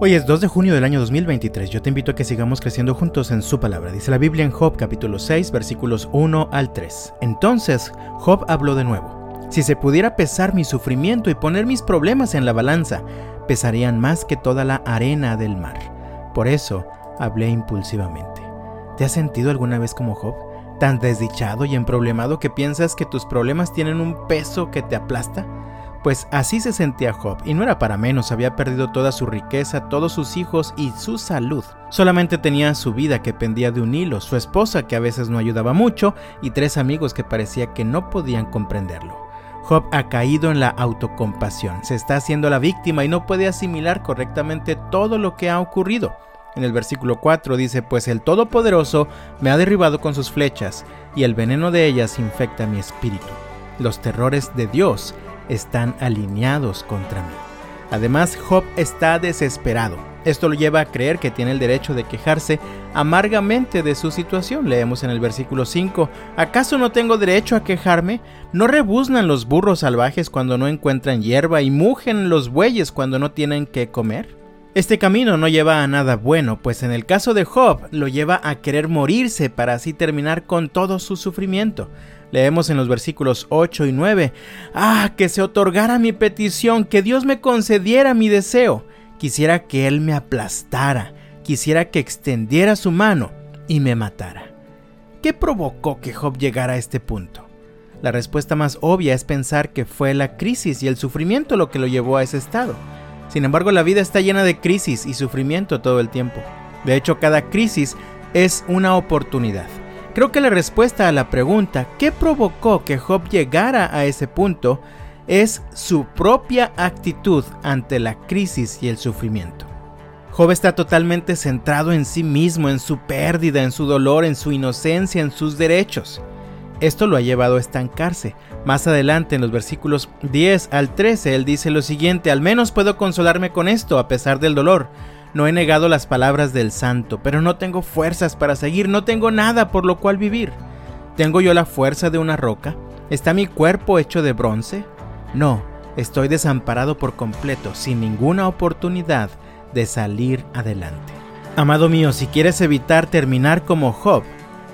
Hoy es 2 de junio del año 2023. Yo te invito a que sigamos creciendo juntos en su palabra. Dice la Biblia en Job capítulo 6 versículos 1 al 3. Entonces Job habló de nuevo. Si se pudiera pesar mi sufrimiento y poner mis problemas en la balanza, pesarían más que toda la arena del mar. Por eso hablé impulsivamente. ¿Te has sentido alguna vez como Job? ¿Tan desdichado y emproblemado que piensas que tus problemas tienen un peso que te aplasta? Pues así se sentía Job, y no era para menos, había perdido toda su riqueza, todos sus hijos y su salud. Solamente tenía su vida que pendía de un hilo, su esposa que a veces no ayudaba mucho, y tres amigos que parecía que no podían comprenderlo. Job ha caído en la autocompasión, se está haciendo la víctima y no puede asimilar correctamente todo lo que ha ocurrido. En el versículo 4 dice, pues el Todopoderoso me ha derribado con sus flechas, y el veneno de ellas infecta mi espíritu. Los terrores de Dios están alineados contra mí. Además, Job está desesperado. Esto lo lleva a creer que tiene el derecho de quejarse amargamente de su situación. Leemos en el versículo 5, ¿acaso no tengo derecho a quejarme? ¿No rebuznan los burros salvajes cuando no encuentran hierba y mugen los bueyes cuando no tienen que comer? Este camino no lleva a nada bueno, pues en el caso de Job lo lleva a querer morirse para así terminar con todo su sufrimiento. Leemos en los versículos 8 y 9, Ah, que se otorgara mi petición, que Dios me concediera mi deseo. Quisiera que Él me aplastara, quisiera que extendiera su mano y me matara. ¿Qué provocó que Job llegara a este punto? La respuesta más obvia es pensar que fue la crisis y el sufrimiento lo que lo llevó a ese estado. Sin embargo, la vida está llena de crisis y sufrimiento todo el tiempo. De hecho, cada crisis es una oportunidad. Creo que la respuesta a la pregunta ¿qué provocó que Job llegara a ese punto? es su propia actitud ante la crisis y el sufrimiento. Job está totalmente centrado en sí mismo, en su pérdida, en su dolor, en su inocencia, en sus derechos. Esto lo ha llevado a estancarse. Más adelante, en los versículos 10 al 13, él dice lo siguiente, al menos puedo consolarme con esto a pesar del dolor. No he negado las palabras del santo, pero no tengo fuerzas para seguir, no tengo nada por lo cual vivir. ¿Tengo yo la fuerza de una roca? ¿Está mi cuerpo hecho de bronce? No, estoy desamparado por completo, sin ninguna oportunidad de salir adelante. Amado mío, si quieres evitar terminar como Job,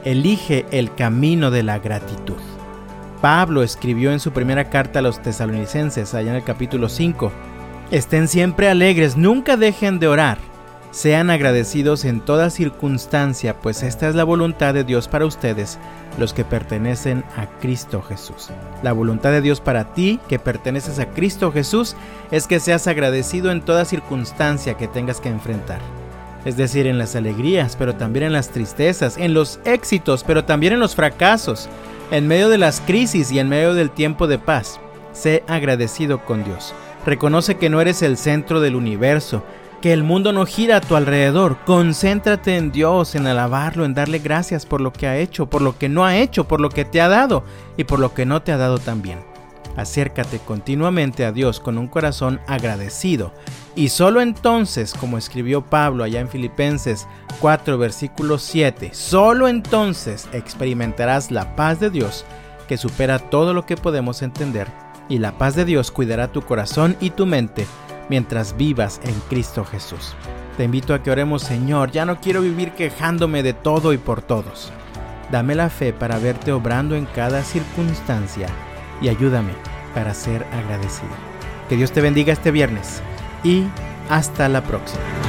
elige el camino de la gratitud. Pablo escribió en su primera carta a los tesalonicenses, allá en el capítulo 5, Estén siempre alegres, nunca dejen de orar. Sean agradecidos en toda circunstancia, pues esta es la voluntad de Dios para ustedes, los que pertenecen a Cristo Jesús. La voluntad de Dios para ti, que perteneces a Cristo Jesús, es que seas agradecido en toda circunstancia que tengas que enfrentar. Es decir, en las alegrías, pero también en las tristezas, en los éxitos, pero también en los fracasos, en medio de las crisis y en medio del tiempo de paz. Sé agradecido con Dios. Reconoce que no eres el centro del universo, que el mundo no gira a tu alrededor. Concéntrate en Dios, en alabarlo, en darle gracias por lo que ha hecho, por lo que no ha hecho, por lo que te ha dado y por lo que no te ha dado también. Acércate continuamente a Dios con un corazón agradecido y solo entonces, como escribió Pablo allá en Filipenses 4 versículo 7, solo entonces experimentarás la paz de Dios que supera todo lo que podemos entender y la paz de Dios cuidará tu corazón y tu mente mientras vivas en Cristo Jesús. Te invito a que oremos, Señor, ya no quiero vivir quejándome de todo y por todos. Dame la fe para verte obrando en cada circunstancia y ayúdame para ser agradecido. Que Dios te bendiga este viernes y hasta la próxima.